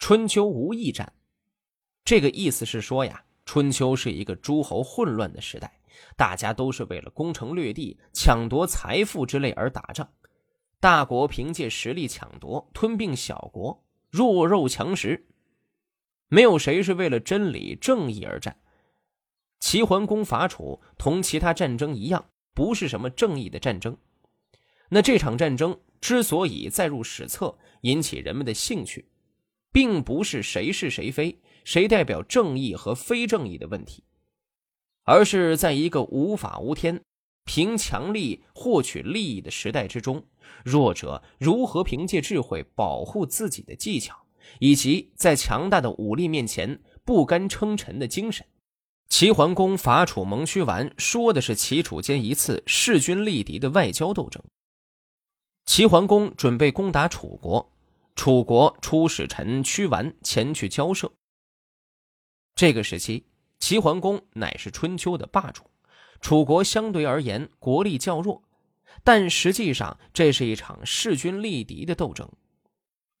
春秋无义战，这个意思是说呀，春秋是一个诸侯混乱的时代，大家都是为了攻城略地、抢夺财富之类而打仗。大国凭借实力抢夺、吞并小国，弱肉强食，没有谁是为了真理、正义而战。齐桓公伐楚同其他战争一样，不是什么正义的战争。那这场战争之所以载入史册，引起人们的兴趣。并不是谁是谁非，谁代表正义和非正义的问题，而是在一个无法无天、凭强力获取利益的时代之中，弱者如何凭借智慧保护自己的技巧，以及在强大的武力面前不甘称臣的精神。齐桓公伐楚蒙虚完，说的是齐楚间一次势均力敌的外交斗争。齐桓公准备攻打楚国。楚国出使臣屈完前去交涉。这个时期，齐桓公乃是春秋的霸主，楚国相对而言国力较弱，但实际上这是一场势均力敌的斗争。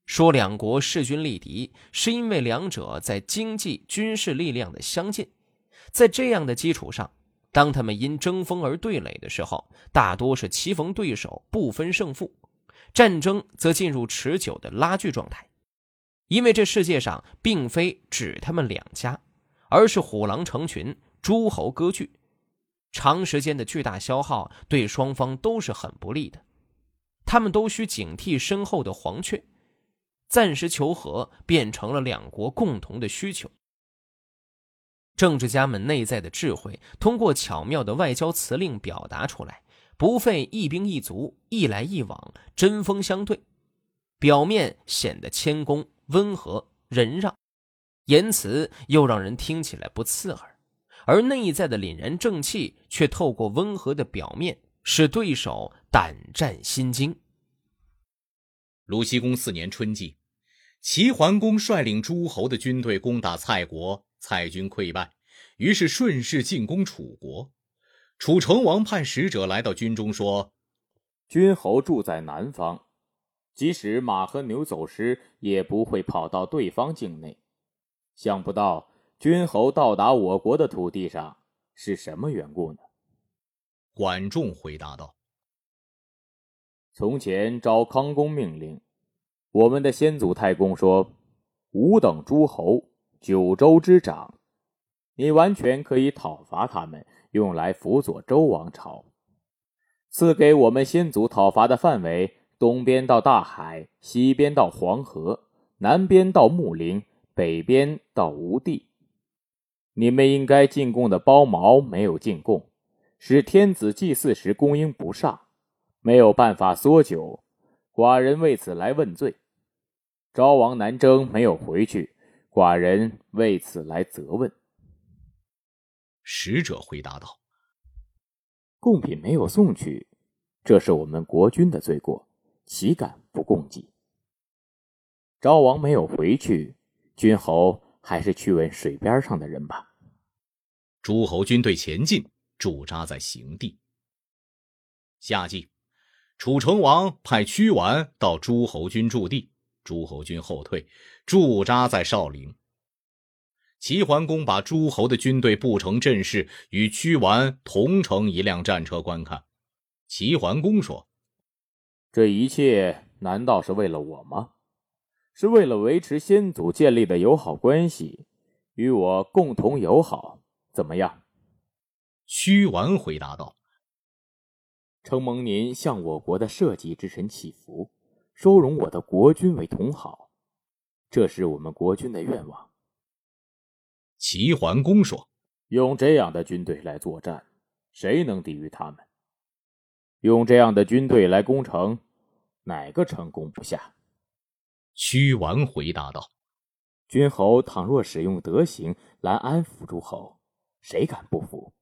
说两国势均力敌，是因为两者在经济、军事力量的相近，在这样的基础上，当他们因争锋而对垒的时候，大多是棋逢对手，不分胜负。战争则进入持久的拉锯状态，因为这世界上并非只他们两家，而是虎狼成群，诸侯割据，长时间的巨大消耗对双方都是很不利的。他们都需警惕身后的黄雀，暂时求和变成了两国共同的需求。政治家们内在的智慧，通过巧妙的外交辞令表达出来。不费一兵一卒，一来一往，针锋相对，表面显得谦恭温和忍让，言辞又让人听起来不刺耳，而内在的凛然正气却透过温和的表面，使对手胆战心惊。鲁僖公四年春季，齐桓公率领诸侯的军队攻打蔡国，蔡军溃败，于是顺势进攻楚国。楚成王派使者来到军中，说：“君侯住在南方，即使马和牛走失，也不会跑到对方境内。想不到君侯到达我国的土地上，是什么缘故呢？”管仲回答道：“从前昭康公命令，我们的先祖太公说，吾等诸侯，九州之长，你完全可以讨伐他们。”用来辅佐周王朝，赐给我们先祖讨伐的范围：东边到大海，西边到黄河，南边到穆陵，北边到吴地。你们应该进贡的包茅没有进贡，使天子祭祀时供应不上，没有办法缩酒，寡人为此来问罪。昭王南征没有回去，寡人为此来责问。使者回答道：“贡品没有送去，这是我们国君的罪过，岂敢不供给？昭王没有回去，君侯还是去问水边上的人吧。”诸侯军队前进，驻扎在行地。夏季，楚成王派屈完到诸侯军驻地，诸侯军后退，驻扎在少陵。齐桓公把诸侯的军队布成阵势，与屈完同乘一辆战车观看。齐桓公说：“这一切难道是为了我吗？是为了维持先祖建立的友好关系，与我共同友好，怎么样？”屈完回答道：“承蒙您向我国的社稷之神祈福，收容我的国君为同好，这是我们国君的愿望。”齐桓公说：“用这样的军队来作战，谁能抵御他们？用这样的军队来攻城，哪个城攻不下？”屈完回答道：“君侯倘若使用德行来安抚诸侯，谁敢不服？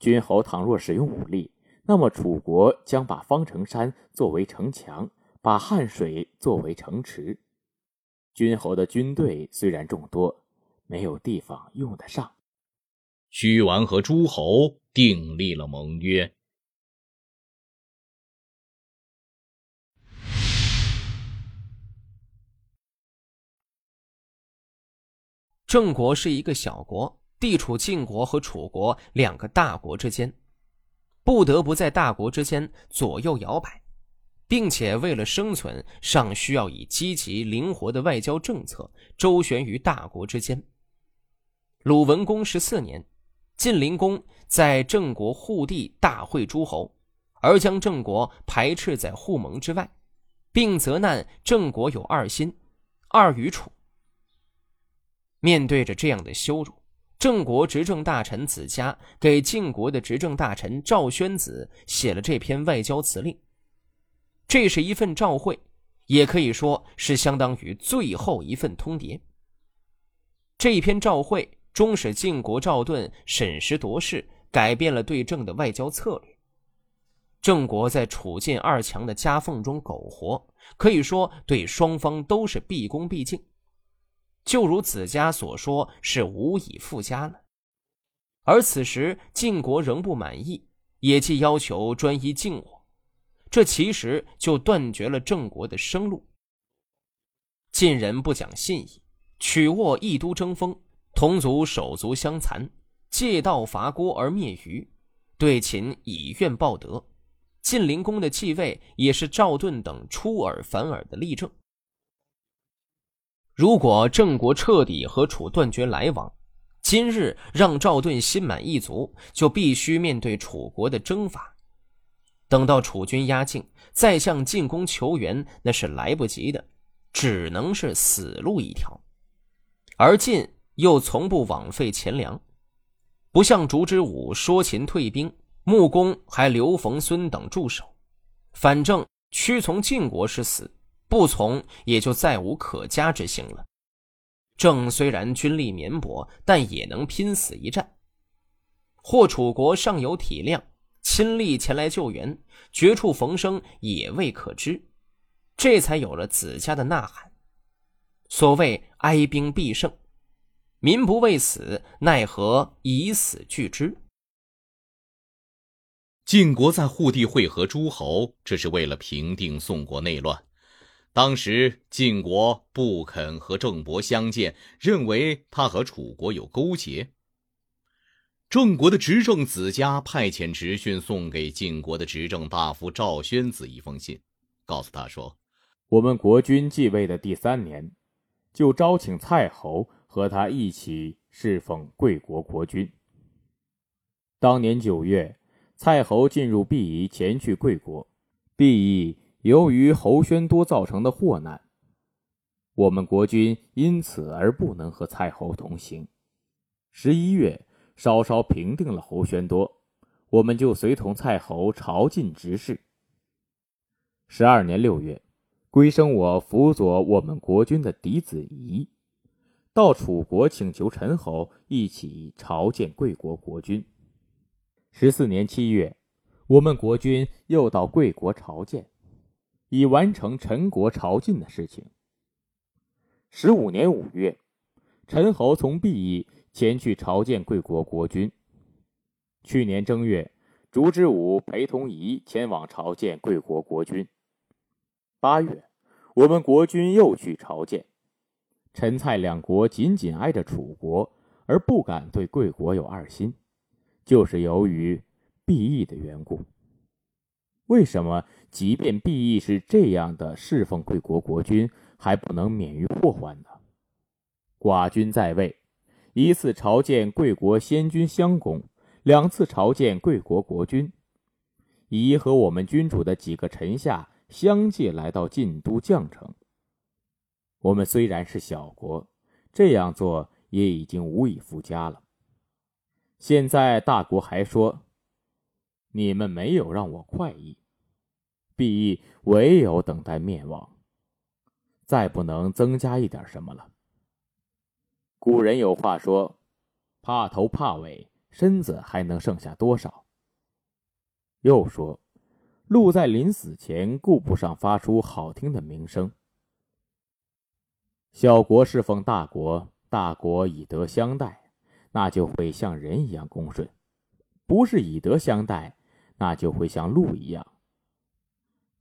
君侯倘若使用武力，那么楚国将把方城山作为城墙，把汉水作为城池。君侯的军队虽然众多。”没有地方用得上。屈完和诸侯订立了盟约。郑国是一个小国，地处晋国和楚国两个大国之间，不得不在大国之间左右摇摆，并且为了生存，尚需要以积极灵活的外交政策周旋于大国之间。鲁文公十四年，晋灵公在郑国护地大会诸侯，而将郑国排斥在互盟之外，并责难郑国有二心，二于楚。面对着这样的羞辱，郑国执政大臣子嘉给晋国的执政大臣赵宣子写了这篇外交辞令。这是一份照会，也可以说是相当于最后一份通牒。这篇照会。终使晋国赵盾审时度势，改变了对郑的外交策略。郑国在楚晋二强的夹缝中苟活，可以说对双方都是毕恭毕敬。就如子家所说，是无以复加了。而此时晋国仍不满意，也既要求专一晋我，这其实就断绝了郑国的生路。晋人不讲信义，取握一都争锋。同族手足相残，借道伐郭而灭虞，对秦以怨报德。晋灵公的继位也是赵盾等出尔反尔的例证。如果郑国彻底和楚断绝来往，今日让赵盾心满意足，就必须面对楚国的征伐。等到楚军压境，再向晋公求援，那是来不及的，只能是死路一条。而晋。又从不枉费钱粮，不像烛之武说秦退兵，穆公还留冯孙等驻守。反正屈从晋国是死，不从也就再无可加之行了。郑虽然军力绵薄，但也能拼死一战。或楚国尚有体谅，亲力前来救援，绝处逢生也未可知。这才有了子家的呐喊。所谓哀兵必胜。民不畏死，奈何以死惧之？晋国在护地会合诸侯，这是为了平定宋国内乱。当时晋国不肯和郑伯相见，认为他和楚国有勾结。郑国的执政子家派遣执训送给晋国的执政大夫赵宣子一封信，告诉他说：“我们国君继位的第三年，就招请蔡侯。”和他一起侍奉贵国国君。当年九月，蔡侯进入毕夷，前去贵国。毕夷由于侯宣多造成的祸难，我们国君因此而不能和蔡侯同行。十一月，稍稍平定了侯宣多，我们就随同蔡侯朝觐执事。十二年六月，归生我辅佐我们国君的嫡子仪。到楚国请求陈侯一起朝见贵国国君。十四年七月，我们国君又到贵国朝见，以完成陈国朝觐的事情。十五年五月，陈侯从毕邑前去朝见贵国国君。去年正月，烛之武陪同仪前往朝见贵国国君。八月，我们国君又去朝见。陈蔡两国紧紧挨着楚国，而不敢对贵国有二心，就是由于毕义的缘故。为什么即便毕义是这样的侍奉贵国国君，还不能免于祸患呢？寡君在位，一次朝见贵国先君襄公，两次朝见贵国国君，宜和我们君主的几个臣下相继来到晋都绛城。我们虽然是小国，这样做也已经无以复加了。现在大国还说，你们没有让我快意，必亦唯有等待灭亡，再不能增加一点什么了。古人有话说：“怕头怕尾，身子还能剩下多少？”又说：“鹿在临死前顾不上发出好听的鸣声。”小国侍奉大国，大国以德相待，那就会像人一样恭顺；不是以德相待，那就会像鹿一样。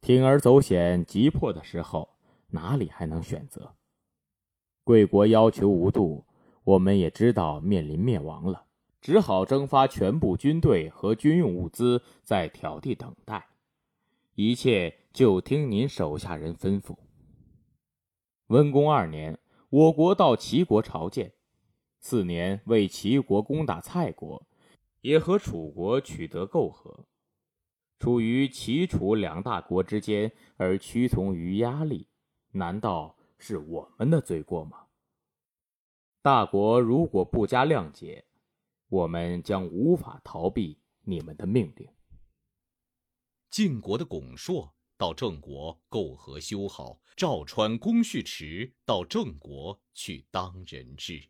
铤而走险、急迫的时候，哪里还能选择？贵国要求无度，我们也知道面临灭亡了，只好征发全部军队和军用物资，在挑地等待。一切就听您手下人吩咐。温公二年，我国到齐国朝见，次年为齐国攻打蔡国，也和楚国取得媾和。处于齐楚两大国之间而屈从于压力，难道是我们的罪过吗？大国如果不加谅解，我们将无法逃避你们的命令。晋国的巩硕到郑国媾和修好，赵川公序池到郑国去当人质。